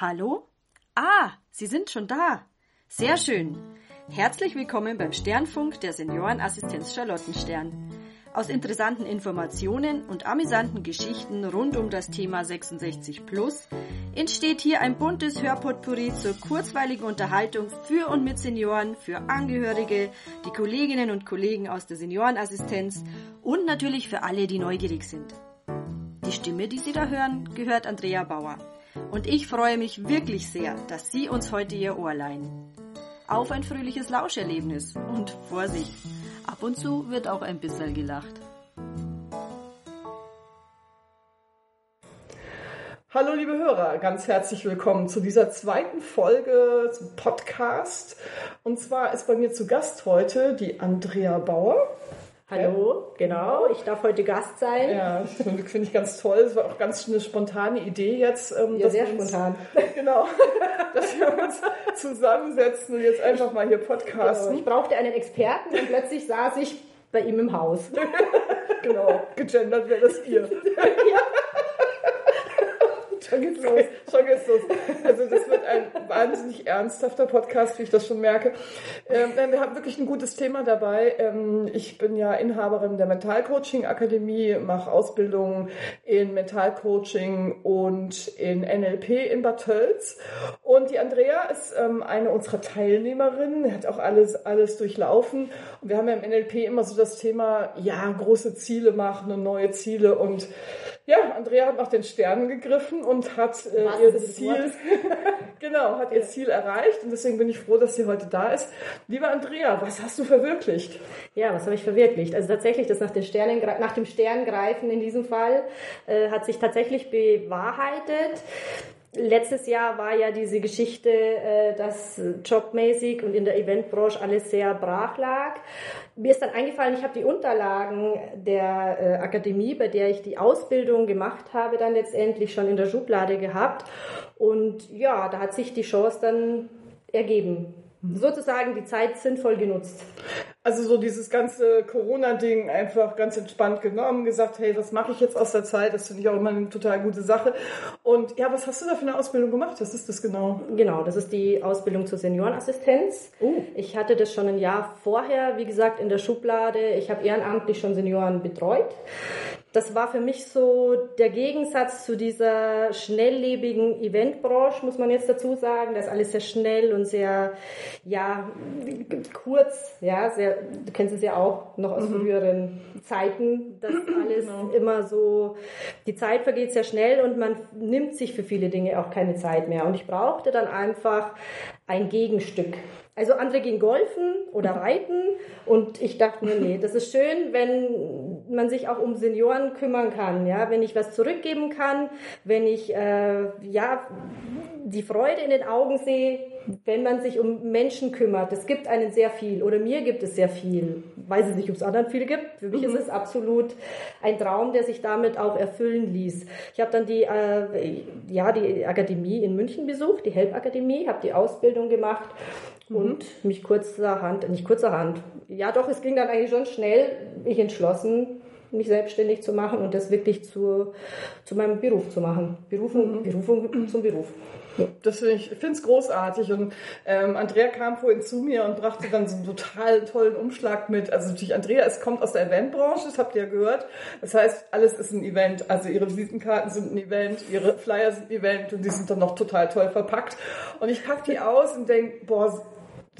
Hallo? Ah, Sie sind schon da. Sehr schön. Herzlich willkommen beim Sternfunk der Seniorenassistenz Charlottenstern. Aus interessanten Informationen und amüsanten Geschichten rund um das Thema 66 Plus entsteht hier ein buntes Hörpotpourri zur kurzweiligen Unterhaltung für und mit Senioren, für Angehörige, die Kolleginnen und Kollegen aus der Seniorenassistenz und natürlich für alle, die neugierig sind. Die Stimme, die Sie da hören, gehört Andrea Bauer. Und ich freue mich wirklich sehr, dass Sie uns heute Ihr Ohr leihen. Auf ein fröhliches Lauscherlebnis und Vorsicht, ab und zu wird auch ein bisschen gelacht. Hallo liebe Hörer, ganz herzlich willkommen zu dieser zweiten Folge zum Podcast. Und zwar ist bei mir zu Gast heute die Andrea Bauer. Hallo, genau. Ich darf heute Gast sein. Ja, finde find ich ganz toll. Das war auch ganz eine spontane Idee jetzt. Ähm, ja, sehr uns, spontan. Genau, dass wir uns zusammensetzen und jetzt einfach mal hier podcasten. Genau. Ich brauchte einen Experten und plötzlich saß ich bei ihm im Haus. genau, gegendert wäre das ihr. ja. Schon geht's los. Schon geht's los. Also das wird ein wahnsinnig ernsthafter Podcast, wie ich das schon merke. Ähm, wir haben wirklich ein gutes Thema dabei. Ähm, ich bin ja Inhaberin der Mentalcoaching Akademie, mache Ausbildung in Mentalcoaching und in NLP in Bad Tölz. Und die Andrea ist ähm, eine unserer Teilnehmerinnen, hat auch alles, alles durchlaufen. Und wir haben ja im NLP immer so das Thema, ja, große Ziele machen und neue Ziele und ja, Andrea hat nach den Sternen gegriffen und hat äh, ihr Ziel, genau, hat ihr Ziel erreicht und deswegen bin ich froh, dass sie heute da ist. Liebe Andrea, was hast du verwirklicht? Ja, was habe ich verwirklicht? Also tatsächlich, das nach, den Sternen, nach dem Sterngreifen in diesem Fall äh, hat sich tatsächlich bewahrheitet. Letztes Jahr war ja diese Geschichte, äh, dass jobmäßig und in der Eventbranche alles sehr brach lag. Mir ist dann eingefallen, ich habe die Unterlagen der äh, Akademie, bei der ich die Ausbildung gemacht habe, dann letztendlich schon in der Schublade gehabt. Und ja, da hat sich die Chance dann ergeben sozusagen die Zeit sinnvoll genutzt. Also so dieses ganze Corona-Ding einfach ganz entspannt genommen, gesagt, hey, was mache ich jetzt aus der Zeit? Das finde ich auch immer eine total gute Sache. Und ja, was hast du da für eine Ausbildung gemacht? Was ist das genau? Genau, das ist die Ausbildung zur Seniorenassistenz. Uh. Ich hatte das schon ein Jahr vorher, wie gesagt, in der Schublade. Ich habe ehrenamtlich schon Senioren betreut das war für mich so der Gegensatz zu dieser schnelllebigen Eventbranche, muss man jetzt dazu sagen. Das ist alles sehr schnell und sehr, ja, kurz, ja, sehr, du kennst es ja auch noch aus mhm. früheren Zeiten, dass alles genau. immer so, die Zeit vergeht sehr schnell und man nimmt sich für viele Dinge auch keine Zeit mehr. Und ich brauchte dann einfach ein Gegenstück. Also andere gehen golfen oder reiten und ich dachte mir, nee, das ist schön, wenn man sich auch um Senioren kümmern kann, ja, wenn ich was zurückgeben kann, wenn ich äh, ja die Freude in den Augen sehe, wenn man sich um Menschen kümmert. Es gibt einen sehr viel oder mir gibt es sehr viel. Weiß es nicht, ob es anderen viel gibt. Für mich mhm. ist es absolut ein Traum, der sich damit auch erfüllen ließ. Ich habe dann die äh, ja die Akademie in München besucht, die Help Akademie, habe die Ausbildung gemacht mhm. Und mich kurzerhand, nicht kurzerhand, ja doch, es ging dann eigentlich schon schnell, mich entschlossen, mich selbstständig zu machen und das wirklich zu, zu meinem Beruf zu machen. Berufung, mhm. Berufung zum Beruf. Das finde ich finde es großartig und ähm, Andrea kam vorhin zu mir und brachte dann so einen total tollen Umschlag mit. Also natürlich Andrea, es kommt aus der Eventbranche, das habt ihr ja gehört. Das heißt, alles ist ein Event. Also ihre Visitenkarten sind ein Event, ihre Flyer sind ein Event und die sind dann noch total toll verpackt. Und ich packe die aus und denke, boah,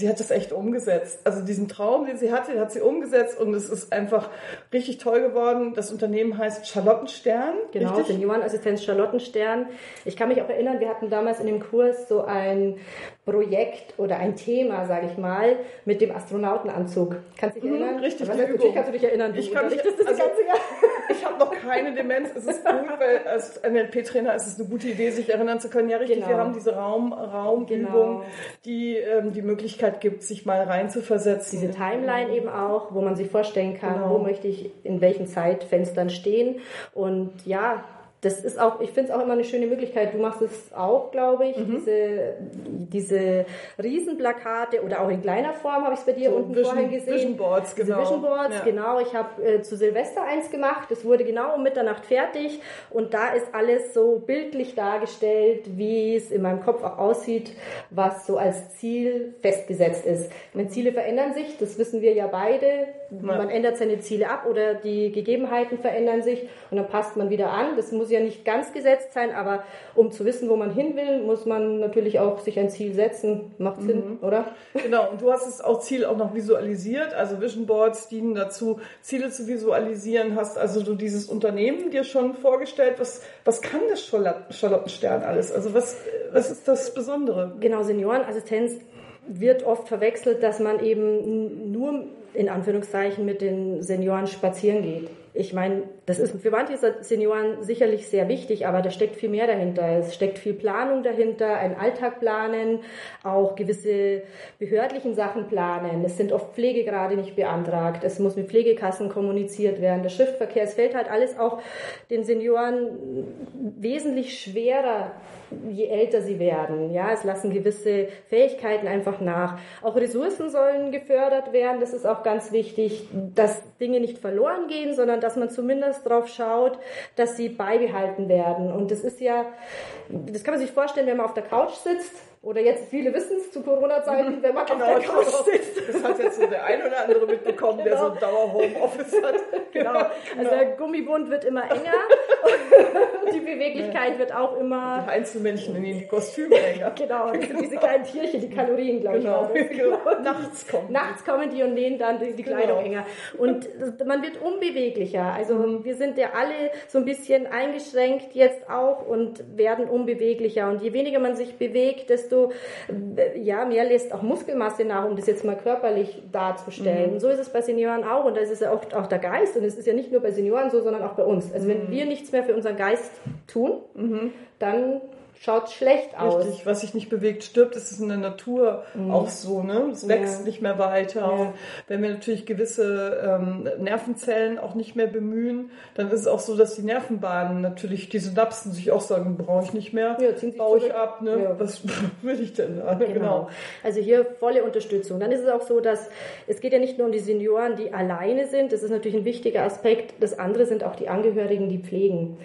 sie hat das echt umgesetzt. Also diesen Traum, den sie hatte, den hat sie umgesetzt und es ist einfach richtig toll geworden. Das Unternehmen heißt Charlottenstern. Genau, richtig? Seniorenassistenz Charlottenstern. Ich kann mich auch erinnern, wir hatten damals in dem Kurs so ein Projekt oder ein Thema, sage ich mal, mit dem Astronautenanzug. Kannst du dich mhm, erinnern? richtig. Also, natürlich kannst du dich erinnern. Ich kann mich, das also, ich habe noch keine Demenz. Es ist gut, weil als NLP-Trainer ist es eine gute Idee, sich erinnern zu können. Ja, richtig. Genau. Wir haben diese Raum, Raumübung, genau. die ähm, die Möglichkeit gibt, sich mal reinzuversetzen. Diese Timeline eben auch, wo man sich vorstellen kann, genau. wo möchte ich in welchen Zeitfenstern stehen. Und ja, das ist auch, ich finde es auch immer eine schöne Möglichkeit. Du machst es auch, glaube ich, mhm. diese, diese Riesenplakate oder auch in kleiner Form habe ich es bei dir so unten Vision, vorhin gesehen. Vision Boards, genau. Diese Vision Boards, ja. genau. Ich habe äh, zu Silvester eins gemacht. Es wurde genau um Mitternacht fertig und da ist alles so bildlich dargestellt, wie es in meinem Kopf auch aussieht, was so als Ziel festgesetzt ist. Meine Ziele verändern sich, das wissen wir ja beide. Ja. Man ändert seine Ziele ab oder die Gegebenheiten verändern sich und dann passt man wieder an. Das muss ja nicht ganz gesetzt sein, aber um zu wissen, wo man hin will, muss man natürlich auch sich ein Ziel setzen. Macht Sinn, mhm. oder? Genau, und du hast das auch Ziel auch noch visualisiert. Also Vision Boards dienen dazu, Ziele zu visualisieren. Hast also du dieses Unternehmen dir schon vorgestellt. Was, was kann das Charlottenstern alles? Also was, was ist das Besondere? Genau, Seniorenassistenz wird oft verwechselt, dass man eben nur in Anführungszeichen mit den Senioren spazieren geht ich meine, das ist für manche Senioren sicherlich sehr wichtig, aber da steckt viel mehr dahinter. Es steckt viel Planung dahinter, ein Alltag planen, auch gewisse behördlichen Sachen planen. Es sind oft Pflegegrade nicht beantragt. Es muss mit Pflegekassen kommuniziert werden. Der Schriftverkehr, es fällt halt alles auch den Senioren wesentlich schwerer je älter sie werden. Ja, es lassen gewisse Fähigkeiten einfach nach. Auch Ressourcen sollen gefördert werden. Das ist auch ganz wichtig, dass Dinge nicht verloren gehen, sondern dass man zumindest darauf schaut, dass sie beibehalten werden. Und das ist ja, das kann man sich vorstellen, wenn man auf der Couch sitzt oder jetzt viele wissen es zu Corona-Zeiten, wenn man genau, auf der Couch sitzt. Das hat jetzt so der ein oder andere mitbekommen, genau. der so ein Dauer-Homeoffice hat. Genau. Also genau. der Gummibund wird immer enger die Beweglichkeit wird auch immer... Die Einzelmännchen in die Kostüme enger. genau, das sind diese kleinen Tierchen, die Kalorien, glaube genau. ich. Genau. Nachts kommen Nachts kommen die und nähen dann die, die Kleidung genau. enger. Und man wird unbeweglicher. Also wir sind ja alle so ein bisschen eingeschränkt jetzt auch und werden unbeweglicher. Und je weniger man sich bewegt, desto desto ja, mehr lässt auch Muskelmasse nach, um das jetzt mal körperlich darzustellen. Mhm. Und so ist es bei Senioren auch und da ist es ja auch, auch der Geist und es ist ja nicht nur bei Senioren so, sondern auch bei uns. Also wenn mhm. wir nichts mehr für unseren Geist tun, mhm. dann schaut schlecht aus. Richtig, was sich nicht bewegt, stirbt. Das ist in der Natur mhm. auch so, ne? Es wächst ja. nicht mehr weiter. Ja. Wenn wir natürlich gewisse ähm, Nervenzellen auch nicht mehr bemühen, dann ist es auch so, dass die Nervenbahnen natürlich, die Synapsen sich auch sagen, brauche ich nicht mehr, ja, ziehen baue ich ab, ne? Ja. Was will ich denn da? Genau. genau. Also hier volle Unterstützung. Dann ist es auch so, dass es geht ja nicht nur um die Senioren, die alleine sind. Das ist natürlich ein wichtiger Aspekt. Das andere sind auch die Angehörigen, die pflegen.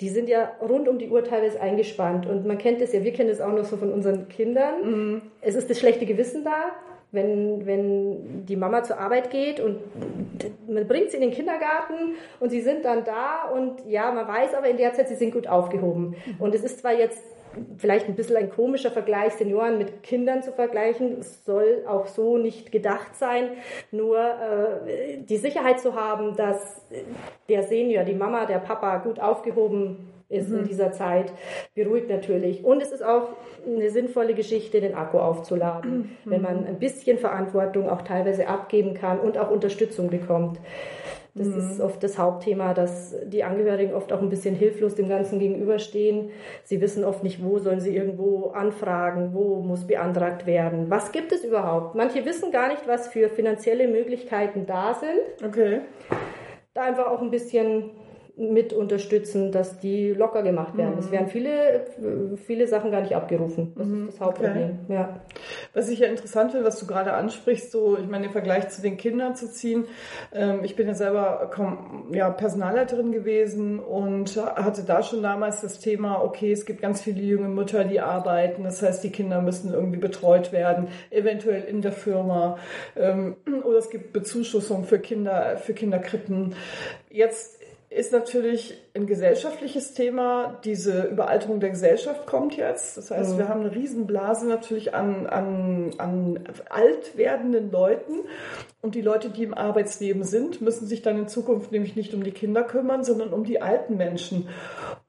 Die sind ja rund um die Uhr teilweise eingespannt und man kennt es ja, wir kennen es auch noch so von unseren Kindern. Mhm. Es ist das schlechte Gewissen da, wenn, wenn die Mama zur Arbeit geht und man bringt sie in den Kindergarten und sie sind dann da und ja, man weiß aber in der Zeit, sie sind gut aufgehoben. Mhm. Und es ist zwar jetzt vielleicht ein bisschen ein komischer Vergleich, Senioren mit Kindern zu vergleichen. Es soll auch so nicht gedacht sein, nur äh, die Sicherheit zu haben, dass der Senior, die Mama, der Papa gut aufgehoben ist mhm. in dieser Zeit, beruhigt natürlich. Und es ist auch eine sinnvolle Geschichte, den Akku aufzuladen, mhm. wenn man ein bisschen Verantwortung auch teilweise abgeben kann und auch Unterstützung bekommt. Das mhm. ist oft das Hauptthema, dass die Angehörigen oft auch ein bisschen hilflos dem Ganzen gegenüberstehen. Sie wissen oft nicht, wo sollen sie irgendwo anfragen, wo muss beantragt werden. Was gibt es überhaupt? Manche wissen gar nicht, was für finanzielle Möglichkeiten da sind. Okay. Da einfach auch ein bisschen mit unterstützen, dass die locker gemacht werden. Mhm. Es werden viele, viele Sachen gar nicht abgerufen. Das mhm. ist das Hauptproblem. Okay. Ja. Was ich ja interessant finde, was du gerade ansprichst, so, ich meine, im Vergleich zu den Kindern zu ziehen. Ähm, ich bin ja selber ja, Personalleiterin gewesen und hatte da schon damals das Thema, okay, es gibt ganz viele junge Mütter, die arbeiten. Das heißt, die Kinder müssen irgendwie betreut werden, eventuell in der Firma. Ähm, oder es gibt Bezuschussung für Kinder, für Kinderkrippen. Jetzt ist natürlich ein gesellschaftliches Thema. Diese Überalterung der Gesellschaft kommt jetzt. Das heißt, mhm. wir haben eine Riesenblase natürlich an, an, an alt werdenden Leuten. Und die Leute, die im Arbeitsleben sind, müssen sich dann in Zukunft nämlich nicht um die Kinder kümmern, sondern um die alten Menschen.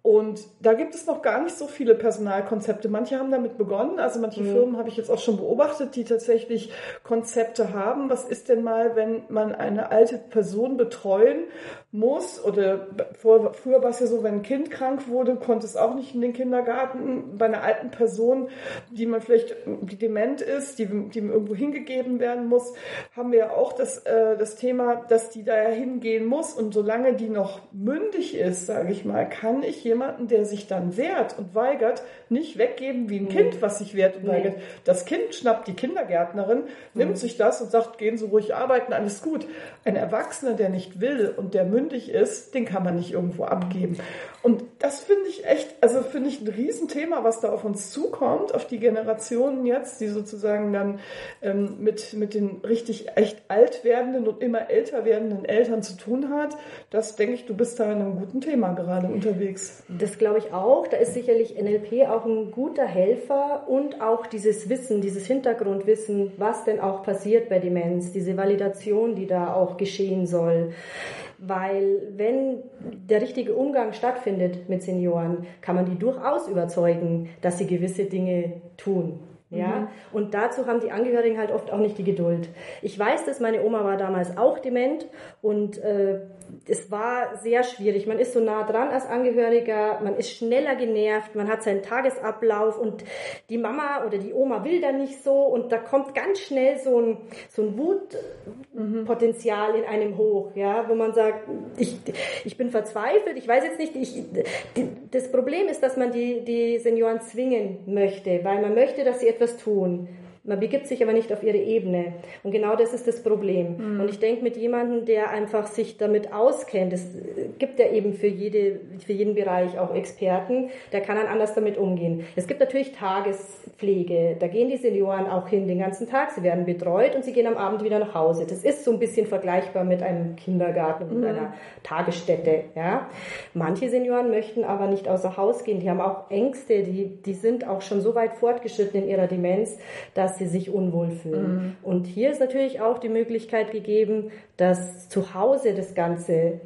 Und da gibt es noch gar nicht so viele Personalkonzepte. Manche haben damit begonnen. Also manche mhm. Firmen habe ich jetzt auch schon beobachtet, die tatsächlich Konzepte haben. Was ist denn mal, wenn man eine alte Person betreuen muss? Oder vor, früher war es ja so, wenn ein Kind krank wurde, konnte es auch nicht in den Kindergarten. Bei einer alten Person, die man vielleicht, die dement ist, die, die irgendwo hingegeben werden muss, haben wir ja auch das, äh, das Thema, dass die da hingehen muss. Und solange die noch mündig ist, sage ich mal, kann ich jemanden, der sich dann wehrt und weigert, nicht weggeben wie ein Kind, was sich wehrt und weigert. Das Kind schnappt die Kindergärtnerin, nimmt sich das und sagt, gehen Sie ruhig arbeiten, alles gut. Ein Erwachsener, der nicht will und der mündig ist, den kann man nicht irgendwo abgeben. Und das finde ich echt, also finde ich ein Riesenthema, was da auf uns zukommt, auf die Generationen jetzt, die sozusagen dann ähm, mit, mit den richtig echt alt werdenden und immer älter werdenden Eltern zu tun hat. Das denke ich, du bist da in einem guten Thema gerade unterwegs. Das glaube ich auch. Da ist sicherlich NLP auch ein guter Helfer und auch dieses Wissen, dieses Hintergrundwissen, was denn auch passiert bei Demenz, diese Validation, die da auch geschehen soll. Weil wenn der richtige Umgang stattfindet mit Senioren, kann man die durchaus überzeugen, dass sie gewisse Dinge tun. Ja, mhm. und dazu haben die Angehörigen halt oft auch nicht die Geduld. Ich weiß, dass meine Oma war damals auch dement und äh, es war sehr schwierig. Man ist so nah dran als Angehöriger, man ist schneller genervt, man hat seinen Tagesablauf und die Mama oder die Oma will dann nicht so und da kommt ganz schnell so ein, so ein Wutpotenzial in einem hoch, ja, wo man sagt, ich, ich bin verzweifelt, ich weiß jetzt nicht, ich, das Problem ist, dass man die, die Senioren zwingen möchte, weil man möchte, dass sie etwas tun. Man begibt sich aber nicht auf ihre Ebene. Und genau das ist das Problem. Mhm. Und ich denke, mit jemandem, der einfach sich damit auskennt, es gibt ja eben für, jede, für jeden Bereich auch Experten, der kann dann anders damit umgehen. Es gibt natürlich Tagespflege. Da gehen die Senioren auch hin den ganzen Tag. Sie werden betreut und sie gehen am Abend wieder nach Hause. Das ist so ein bisschen vergleichbar mit einem Kindergarten, mit mhm. einer Tagesstätte. Ja? Manche Senioren möchten aber nicht außer Haus gehen. Die haben auch Ängste. Die, die sind auch schon so weit fortgeschritten in ihrer Demenz, dass dass sie sich unwohl fühlen. Mhm. Und hier ist natürlich auch die Möglichkeit gegeben, dass zu Hause das Ganze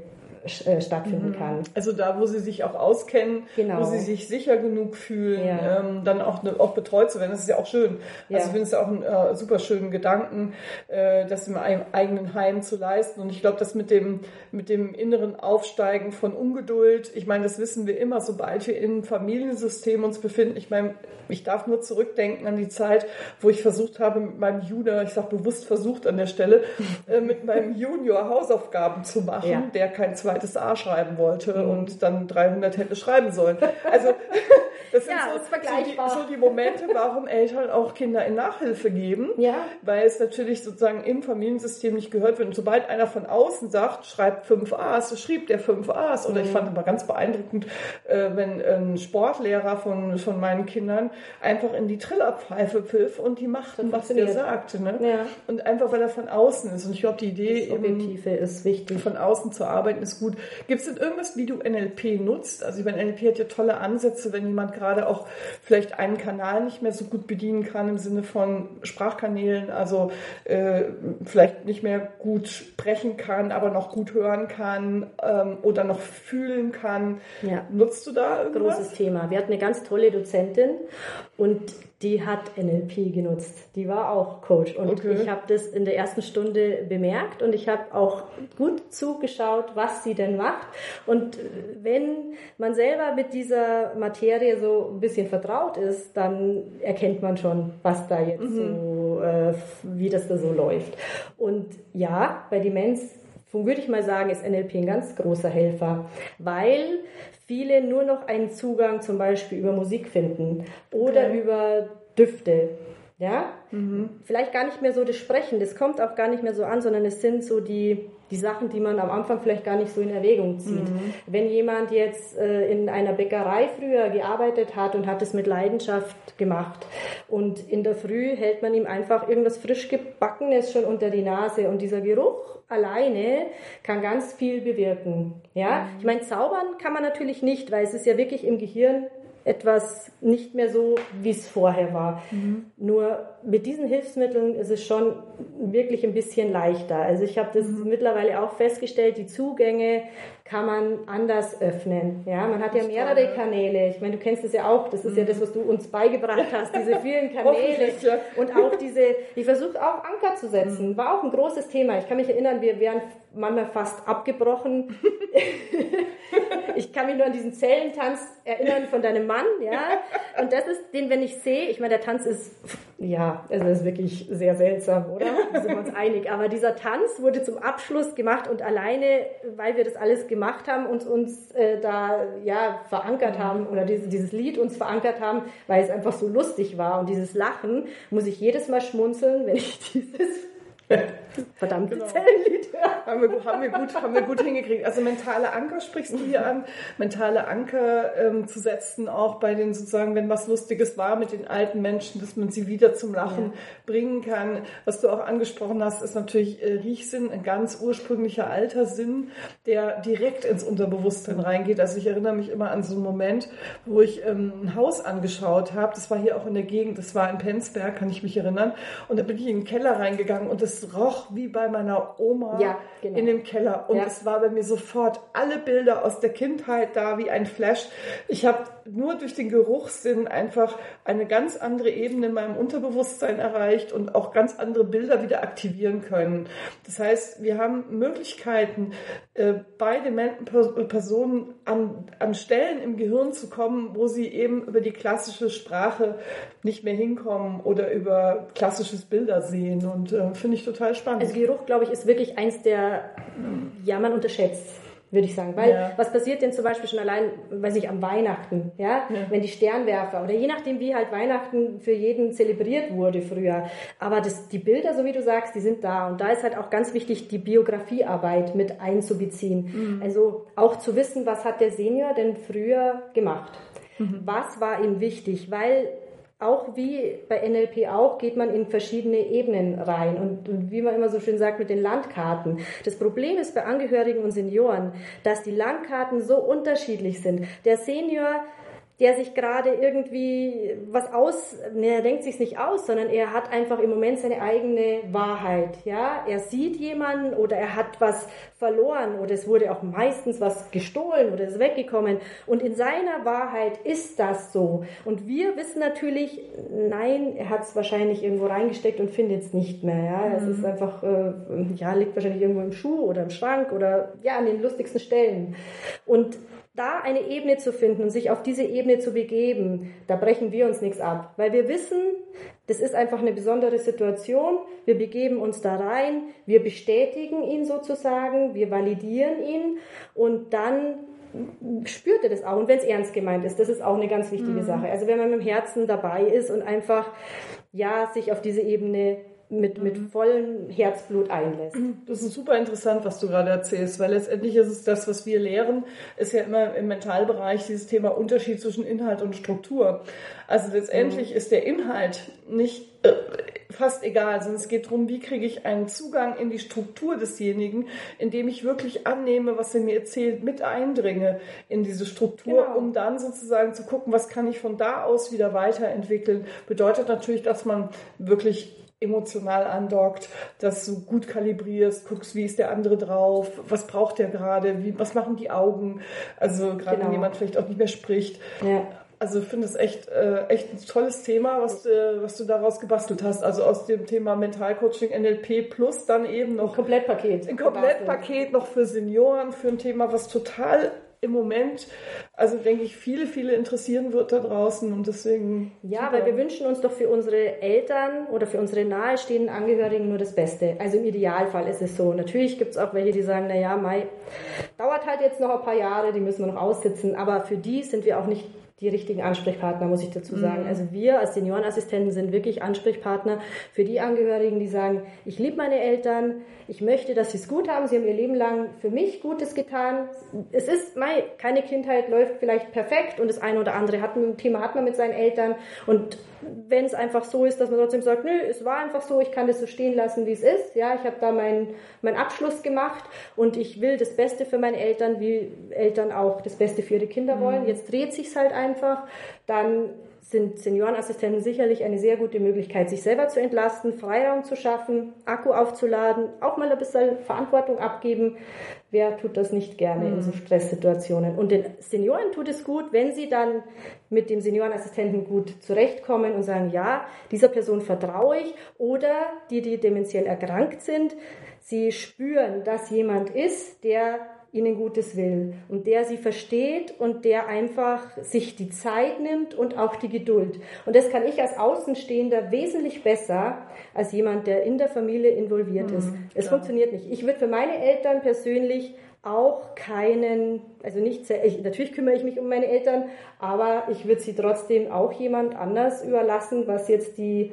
stattfinden mhm. kann. Also da, wo sie sich auch auskennen, genau. wo sie sich sicher genug fühlen, ja. ähm, dann auch, ne, auch betreut zu werden. Das ist ja auch schön. Ja. Also ich finde es ja auch einen äh, super schönen Gedanken, äh, das im eigenen Heim zu leisten. Und ich glaube, das mit dem, mit dem inneren Aufsteigen von Ungeduld, ich meine, das wissen wir immer, sobald wir in Familiensystem uns befinden. Ich meine, ich darf nur zurückdenken an die Zeit, wo ich versucht habe, mit meinem Junior, ich sage bewusst versucht an der Stelle, äh, mit meinem Junior Hausaufgaben zu machen, ja. der kein zweites A schreiben wollte und dann 300 hätte schreiben sollen. Also das sind ja, so, so, die, so, die, Momente, warum Eltern auch Kinder in Nachhilfe geben, ja. weil es natürlich sozusagen im Familiensystem nicht gehört wird. Und sobald einer von außen sagt, schreibt fünf A's, so schrieb der fünf A's. Oder mhm. ich fand immer ganz beeindruckend, äh, wenn ein Sportlehrer von, von meinen Kindern einfach in die Trillerpfeife pfiff und die machten, was er sagte. Ne? Ja. Und einfach, weil er von außen ist. Und ich glaube, die Idee, das Objektive eben, ist wichtig. Von außen zu arbeiten ist gut. Gibt es denn irgendwas, wie du NLP nutzt? Also ich meine, NLP hat ja tolle Ansätze, wenn jemand gerade auch vielleicht einen Kanal nicht mehr so gut bedienen kann im Sinne von Sprachkanälen, also äh, vielleicht nicht mehr gut sprechen kann, aber noch gut hören kann ähm, oder noch fühlen kann. Ja. Nutzt du da irgendwas? Großes Thema. Wir hatten eine ganz tolle Dozentin und die hat NLP genutzt. Die war auch Coach. Und okay. ich habe das in der ersten Stunde bemerkt und ich habe auch gut zugeschaut, was sie denn macht. Und wenn man selber mit dieser Materie so ein bisschen vertraut ist, dann erkennt man schon, was da jetzt mhm. so, äh, wie das da so läuft. Und ja, bei Demenz würde ich mal sagen, ist NLP ein ganz großer Helfer, weil viele nur noch einen Zugang zum Beispiel über Musik finden oder okay. über Düfte. Ja, mhm. vielleicht gar nicht mehr so das Sprechen, das kommt auch gar nicht mehr so an, sondern es sind so die, die Sachen, die man am Anfang vielleicht gar nicht so in Erwägung zieht. Mhm. Wenn jemand jetzt äh, in einer Bäckerei früher gearbeitet hat und hat es mit Leidenschaft gemacht und in der Früh hält man ihm einfach irgendwas frisch gebackenes schon unter die Nase und dieser Geruch alleine kann ganz viel bewirken. Ja, mhm. ich meine, zaubern kann man natürlich nicht, weil es ist ja wirklich im Gehirn etwas nicht mehr so, wie es vorher war. Mhm. Nur mit diesen Hilfsmitteln ist es schon wirklich ein bisschen leichter. Also ich habe das mhm. mittlerweile auch festgestellt, die Zugänge kann man anders öffnen. Ja, man hat ja mehrere Kanäle. Ich meine, du kennst es ja auch. Das ist mhm. ja das, was du uns beigebracht hast, diese vielen Kanäle und auch diese. Ich versuche auch Anker zu setzen. Mhm. War auch ein großes Thema. Ich kann mich erinnern, wir wären manchmal fast abgebrochen. ich kann mich nur an diesen Zellentanz erinnern von deinem Mann, ja. Und das ist den, wenn ich sehe, ich meine, der Tanz ist ja, also es ist wirklich sehr seltsam, oder? Da sind wir uns einig. Aber dieser Tanz wurde zum Abschluss gemacht und alleine, weil wir das alles gemacht haben und uns äh, da ja verankert haben oder dieses, dieses Lied uns verankert haben, weil es einfach so lustig war und dieses Lachen, muss ich jedes Mal schmunzeln, wenn ich dieses Verdammte genau. Zellenlied. haben, wir, haben, wir gut, haben wir gut hingekriegt. Also mentale Anker sprichst du hier an. Mentale Anker ähm, zu setzen, auch bei den sozusagen, wenn was Lustiges war mit den alten Menschen, dass man sie wieder zum Lachen ja. bringen kann. Was du auch angesprochen hast, ist natürlich äh, Riechsinn, ein ganz ursprünglicher alter Sinn, der direkt ins Unterbewusstsein reingeht. Also ich erinnere mich immer an so einen Moment, wo ich ähm, ein Haus angeschaut habe. Das war hier auch in der Gegend, das war in Penzberg, kann ich mich erinnern. Und da bin ich in den Keller reingegangen und das roch wie bei meiner Oma ja, genau. in dem Keller. Und ja. es war bei mir sofort alle Bilder aus der Kindheit da wie ein Flash. Ich habe nur durch den Geruchssinn einfach eine ganz andere Ebene in meinem Unterbewusstsein erreicht und auch ganz andere Bilder wieder aktivieren können. Das heißt, wir haben Möglichkeiten, äh, bei dementen Personen an, an Stellen im Gehirn zu kommen, wo sie eben über die klassische Sprache nicht mehr hinkommen oder über klassisches Bilder sehen. Und äh, finde ich total spannend. Also Geruch, glaube ich, ist wirklich eins der, ja, man unterschätzt würde ich sagen. Weil ja. was passiert denn zum Beispiel schon allein, weiß ich, am Weihnachten, ja? ja? Wenn die Sternwerfer oder je nachdem, wie halt Weihnachten für jeden zelebriert wurde früher. Aber das, die Bilder, so wie du sagst, die sind da. Und da ist halt auch ganz wichtig, die Biografiearbeit mit einzubeziehen. Mhm. Also auch zu wissen, was hat der Senior denn früher gemacht? Mhm. Was war ihm wichtig? Weil auch wie bei NLP auch, geht man in verschiedene Ebenen rein. Und, wie man immer so schön sagt mit den Landkarten. Das Problem ist bei Angehörigen und Senioren, dass die Landkarten so unterschiedlich sind. Der Senior der sich gerade irgendwie was aus, ne, er denkt sich's nicht aus, sondern er hat einfach im Moment seine eigene Wahrheit, ja. Er sieht jemanden oder er hat was verloren oder es wurde auch meistens was gestohlen oder ist weggekommen und in seiner Wahrheit ist das so. Und wir wissen natürlich, nein, er hat es wahrscheinlich irgendwo reingesteckt und findet es nicht mehr, ja. Es mhm. ist einfach, äh, ja, liegt wahrscheinlich irgendwo im Schuh oder im Schrank oder ja, an den lustigsten Stellen. Und da eine Ebene zu finden und sich auf diese Ebene zu begeben, da brechen wir uns nichts ab, weil wir wissen, das ist einfach eine besondere Situation. Wir begeben uns da rein, wir bestätigen ihn sozusagen, wir validieren ihn und dann spürt er das auch. Und wenn es ernst gemeint ist, das ist auch eine ganz wichtige mhm. Sache. Also wenn man mit dem Herzen dabei ist und einfach ja sich auf diese Ebene mit, mit mhm. vollem Herzblut einlässt. Das ist super interessant, was du gerade erzählst, weil letztendlich ist es das, was wir lehren, ist ja immer im Mentalbereich dieses Thema Unterschied zwischen Inhalt und Struktur. Also letztendlich mhm. ist der Inhalt nicht äh, fast egal, sondern es geht darum, wie kriege ich einen Zugang in die Struktur desjenigen, indem ich wirklich annehme, was er mir erzählt, mit eindringe in diese Struktur, genau. um dann sozusagen zu gucken, was kann ich von da aus wieder weiterentwickeln. Bedeutet natürlich, dass man wirklich emotional andockt, dass du gut kalibrierst, guckst, wie ist der andere drauf, was braucht der gerade, wie, was machen die Augen, also gerade genau. wenn jemand vielleicht auch nicht mehr spricht. Ja. Also ich finde es echt, äh, echt ein tolles Thema, was, äh, was du daraus gebastelt hast. Also aus dem Thema Mentalcoaching NLP plus dann eben noch ein Komplettpaket. Ein Komplettpaket noch für Senioren, für ein Thema, was total im Moment, also denke ich, viele, viele interessieren wird da draußen und deswegen. Ja, weil wir wünschen uns doch für unsere Eltern oder für unsere nahestehenden Angehörigen nur das Beste. Also im Idealfall ist es so. Natürlich gibt es auch welche, die sagen, naja, Mai, dauert halt jetzt noch ein paar Jahre, die müssen wir noch aussitzen, aber für die sind wir auch nicht die richtigen Ansprechpartner, muss ich dazu sagen. Mhm. Also wir als Seniorenassistenten sind wirklich Ansprechpartner für die Angehörigen, die sagen, ich liebe meine Eltern, ich möchte, dass sie es gut haben, sie haben ihr Leben lang für mich Gutes getan. Es ist, mei, keine Kindheit läuft vielleicht perfekt und das eine oder andere hat, ein Thema hat man mit seinen Eltern und wenn es einfach so ist, dass man trotzdem sagt, nö, es war einfach so, ich kann das so stehen lassen, wie es ist. Ja, ich habe da meinen mein Abschluss gemacht und ich will das Beste für meine Eltern, wie Eltern auch das Beste für ihre Kinder wollen. Mhm. Jetzt dreht sich's halt einfach. Dann sind Seniorenassistenten sicherlich eine sehr gute Möglichkeit, sich selber zu entlasten, Freiraum zu schaffen, Akku aufzuladen, auch mal ein bisschen Verantwortung abgeben. Wer tut das nicht gerne in so mhm. Stresssituationen? Und den Senioren tut es gut, wenn sie dann mit dem Seniorenassistenten gut zurechtkommen und sagen, ja, dieser Person vertraue ich. Oder die, die dementiell erkrankt sind, sie spüren, dass jemand ist, der ihnen Gutes will und der sie versteht und der einfach sich die Zeit nimmt und auch die Geduld. Und das kann ich als Außenstehender wesentlich besser als jemand, der in der Familie involviert ist. Mhm, es funktioniert nicht. Ich würde für meine Eltern persönlich auch keinen, also nicht sehr, ich, natürlich kümmere ich mich um meine Eltern, aber ich würde sie trotzdem auch jemand anders überlassen, was jetzt die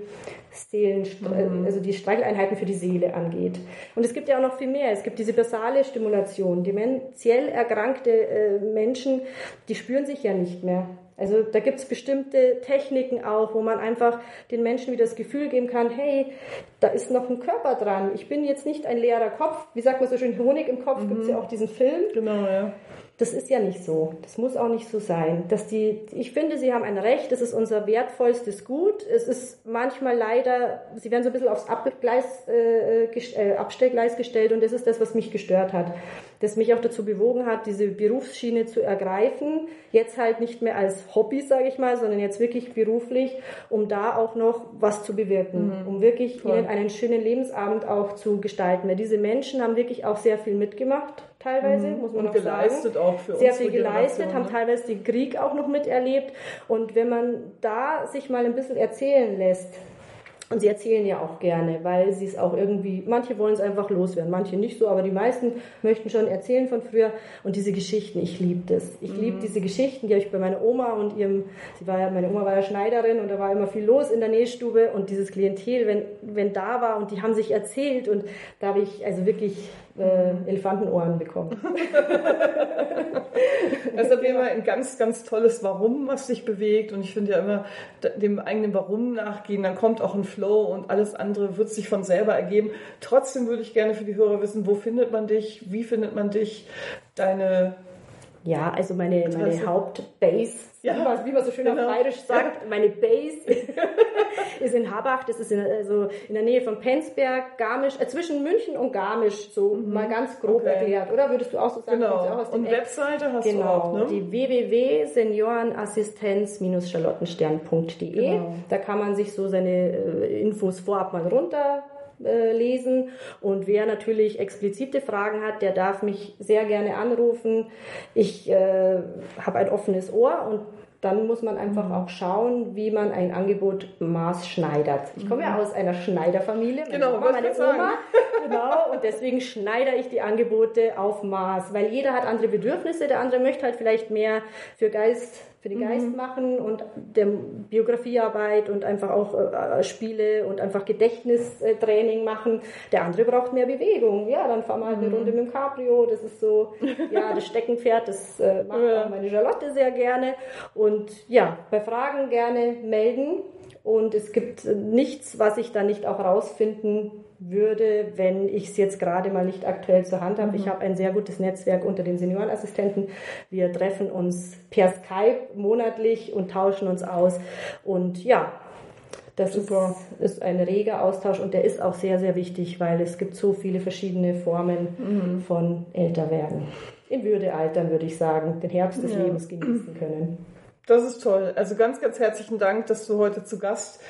Seelen, mhm. also die Streicheleinheiten für die Seele angeht. Und es gibt ja auch noch viel mehr. Es gibt diese basale Stimulation. Dementiell erkrankte äh, Menschen, die spüren sich ja nicht mehr. Also da gibt es bestimmte Techniken auch, wo man einfach den Menschen wieder das Gefühl geben kann, hey, da ist noch ein Körper dran. Ich bin jetzt nicht ein leerer Kopf. Wie sagt man so schön, Honig im Kopf, mhm. gibt es ja auch diesen Film. Genau, ja. Das ist ja nicht so. Das muss auch nicht so sein. Dass die, ich finde, sie haben ein Recht. Das ist unser wertvollstes Gut. Es ist manchmal leider, sie werden so ein bisschen aufs Abgleis, äh, äh, Abstellgleis gestellt und das ist das, was mich gestört hat. Das mich auch dazu bewogen hat, diese Berufsschiene zu ergreifen. Jetzt halt nicht mehr als Hobby, sage ich mal, sondern jetzt wirklich beruflich, um da auch noch was zu bewirken. Mhm. Um wirklich ihnen einen schönen Lebensabend auch zu gestalten. Weil diese Menschen haben wirklich auch sehr viel mitgemacht teilweise, mhm. muss man und auch geleistet sagen. auch für Sehr viel geleistet, haben ne? teilweise den Krieg auch noch miterlebt. Und wenn man da sich mal ein bisschen erzählen lässt, und sie erzählen ja auch gerne, weil sie es auch irgendwie, manche wollen es einfach loswerden, manche nicht so, aber die meisten möchten schon erzählen von früher. Und diese Geschichten, ich liebe das. Ich mhm. liebe diese Geschichten, die habe ich bei meiner Oma und ihrem, sie war ja, meine Oma war ja Schneiderin und da war immer viel los in der Nähstube und dieses Klientel, wenn, wenn da war und die haben sich erzählt und da habe ich also wirklich äh, Elefantenohren bekommen. auf jeden Fall ein ganz, ganz tolles Warum, was sich bewegt. Und ich finde ja immer, dem eigenen Warum nachgehen, dann kommt auch ein Flow und alles andere wird sich von selber ergeben. Trotzdem würde ich gerne für die Hörer wissen, wo findet man dich, wie findet man dich, deine ja, also meine, meine Hauptbase, ja, wie, man, wie man so schön genau. auf Bayerisch sagt, ja. meine Base ist in Habach, das ist in, also in der Nähe von Penzberg, Garmisch, äh, zwischen München und Garmisch, so mhm. mal ganz grob okay. erklärt, oder? Würdest du auch so sagen? Genau. und Eck? Webseite hast genau. du auch, ne? Die www.seniorenassistenz-charlottenstern.de. Genau. Da kann man sich so seine äh, Infos vorab mal runter äh, lesen. Und wer natürlich explizite Fragen hat, der darf mich sehr gerne anrufen. Ich äh, habe ein offenes Ohr und dann muss man einfach mhm. auch schauen, wie man ein Angebot maßschneidert. Ich komme ja mhm. aus einer Schneiderfamilie. Meine genau, Mama, meine Oma. Sagen. Genau, und deswegen schneidere ich die Angebote auf Maß, weil jeder hat andere Bedürfnisse. Der andere möchte halt vielleicht mehr für Geist für den Geist mhm. machen und der Biografiearbeit und einfach auch äh, Spiele und einfach Gedächtnistraining machen. Der andere braucht mehr Bewegung. Ja, dann fahren wir halt eine mhm. Runde mit dem Cabrio. Das ist so, ja, das Steckenpferd. Das äh, macht ja. auch meine Charlotte sehr gerne. Und ja, bei Fragen gerne melden. Und es gibt nichts, was ich da nicht auch rausfinden würde, wenn ich es jetzt gerade mal nicht aktuell zur Hand habe. Mhm. Ich habe ein sehr gutes Netzwerk unter den Seniorenassistenten. Wir treffen uns per Skype monatlich und tauschen uns aus. Und ja, das ist, ist, ein reger Austausch und der ist auch sehr, sehr wichtig, weil es gibt so viele verschiedene Formen mhm. von Älterwerden. In Würde altern, würde ich sagen, den Herbst des ja. Lebens genießen können. Das ist toll. Also ganz, ganz herzlichen Dank, dass du heute zu Gast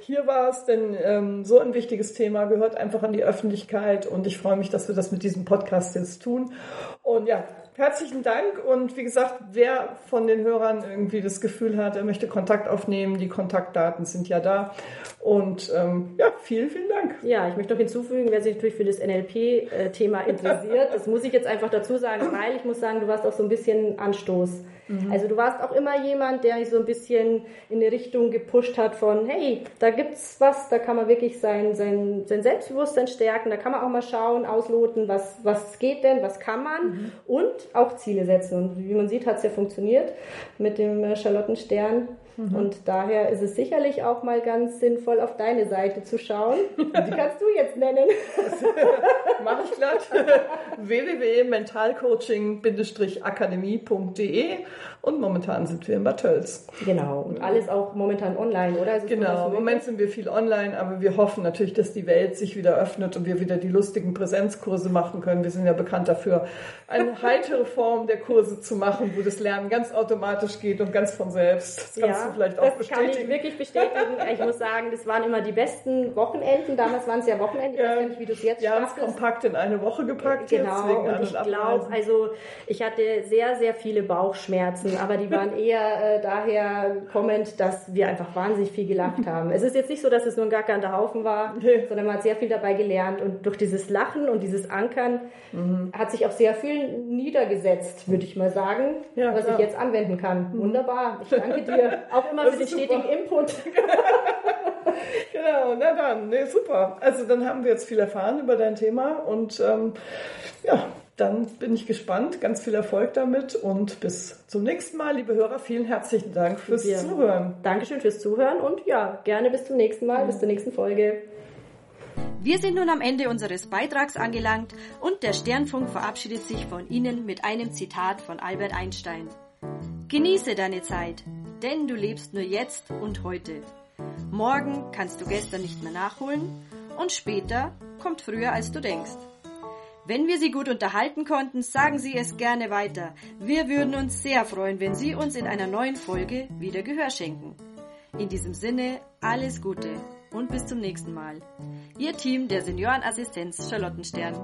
hier warst, denn ähm, so ein wichtiges Thema gehört einfach an die Öffentlichkeit und ich freue mich, dass wir das mit diesem Podcast jetzt tun. Und ja, herzlichen Dank und wie gesagt, wer von den Hörern irgendwie das Gefühl hat, er möchte Kontakt aufnehmen, die Kontaktdaten sind ja da. Und ähm, ja, vielen, vielen Dank. Ja, ich möchte noch hinzufügen, wer sich natürlich für das NLP-Thema äh, interessiert, das muss ich jetzt einfach dazu sagen, weil ich muss sagen, du warst auch so ein bisschen Anstoß Mhm. Also du warst auch immer jemand, der so ein bisschen in eine Richtung gepusht hat von, hey, da gibt's was, da kann man wirklich sein, sein, sein Selbstbewusstsein stärken, da kann man auch mal schauen, ausloten, was, was geht denn, was kann man mhm. und auch Ziele setzen. Und wie man sieht, hat's ja funktioniert mit dem äh, Charlottenstern. Mhm. Und daher ist es sicherlich auch mal ganz sinnvoll, auf deine Seite zu schauen. Die kannst du jetzt nennen. Mache ich glatt. www.mentalcoaching-akademie.de und momentan sind wir in Bad Tölz. Genau. Und alles auch momentan online, oder? Genau. Im Moment sind wir viel online, aber wir hoffen natürlich, dass die Welt sich wieder öffnet und wir wieder die lustigen Präsenzkurse machen können. Wir sind ja bekannt dafür, eine heitere Form der Kurse zu machen, wo das Lernen ganz automatisch geht und ganz von selbst. Das kannst ja. du vielleicht auch bestätigen. Das kann ich wirklich bestätigen. Ich muss sagen, das waren immer die besten Wochenenden. Damals waren es ja Wochenenden. Ich weiß nicht, wie du es jetzt Ja, kompakt in eine Woche gepackt. Genau, und ich glaube, also ich hatte sehr, sehr viele Bauchschmerzen, aber die waren eher äh, daher kommend, dass wir einfach wahnsinnig viel gelacht haben. Es ist jetzt nicht so, dass es nur ein gackernder Haufen war, nee. sondern man hat sehr viel dabei gelernt und durch dieses Lachen und dieses Ankern mhm. hat sich auch sehr viel niedergesetzt, würde ich mal sagen, ja, was ja. ich jetzt anwenden kann. Mhm. Wunderbar. Ich danke dir auch immer für den stetigen Input. genau, na dann, nee, super. Also dann haben wir jetzt viel erfahren über dein Thema und ähm, ja, dann bin ich gespannt. Ganz viel Erfolg damit und bis zum nächsten Mal, liebe Hörer. Vielen herzlichen Dank fürs ja. Zuhören. Dankeschön fürs Zuhören und ja, gerne bis zum nächsten Mal, bis zur nächsten Folge. Wir sind nun am Ende unseres Beitrags angelangt und der Sternfunk verabschiedet sich von Ihnen mit einem Zitat von Albert Einstein. Genieße deine Zeit, denn du lebst nur jetzt und heute. Morgen kannst du gestern nicht mehr nachholen und später kommt früher als du denkst. Wenn wir Sie gut unterhalten konnten, sagen Sie es gerne weiter. Wir würden uns sehr freuen, wenn Sie uns in einer neuen Folge wieder Gehör schenken. In diesem Sinne, alles Gute und bis zum nächsten Mal. Ihr Team der Seniorenassistenz Charlottenstern.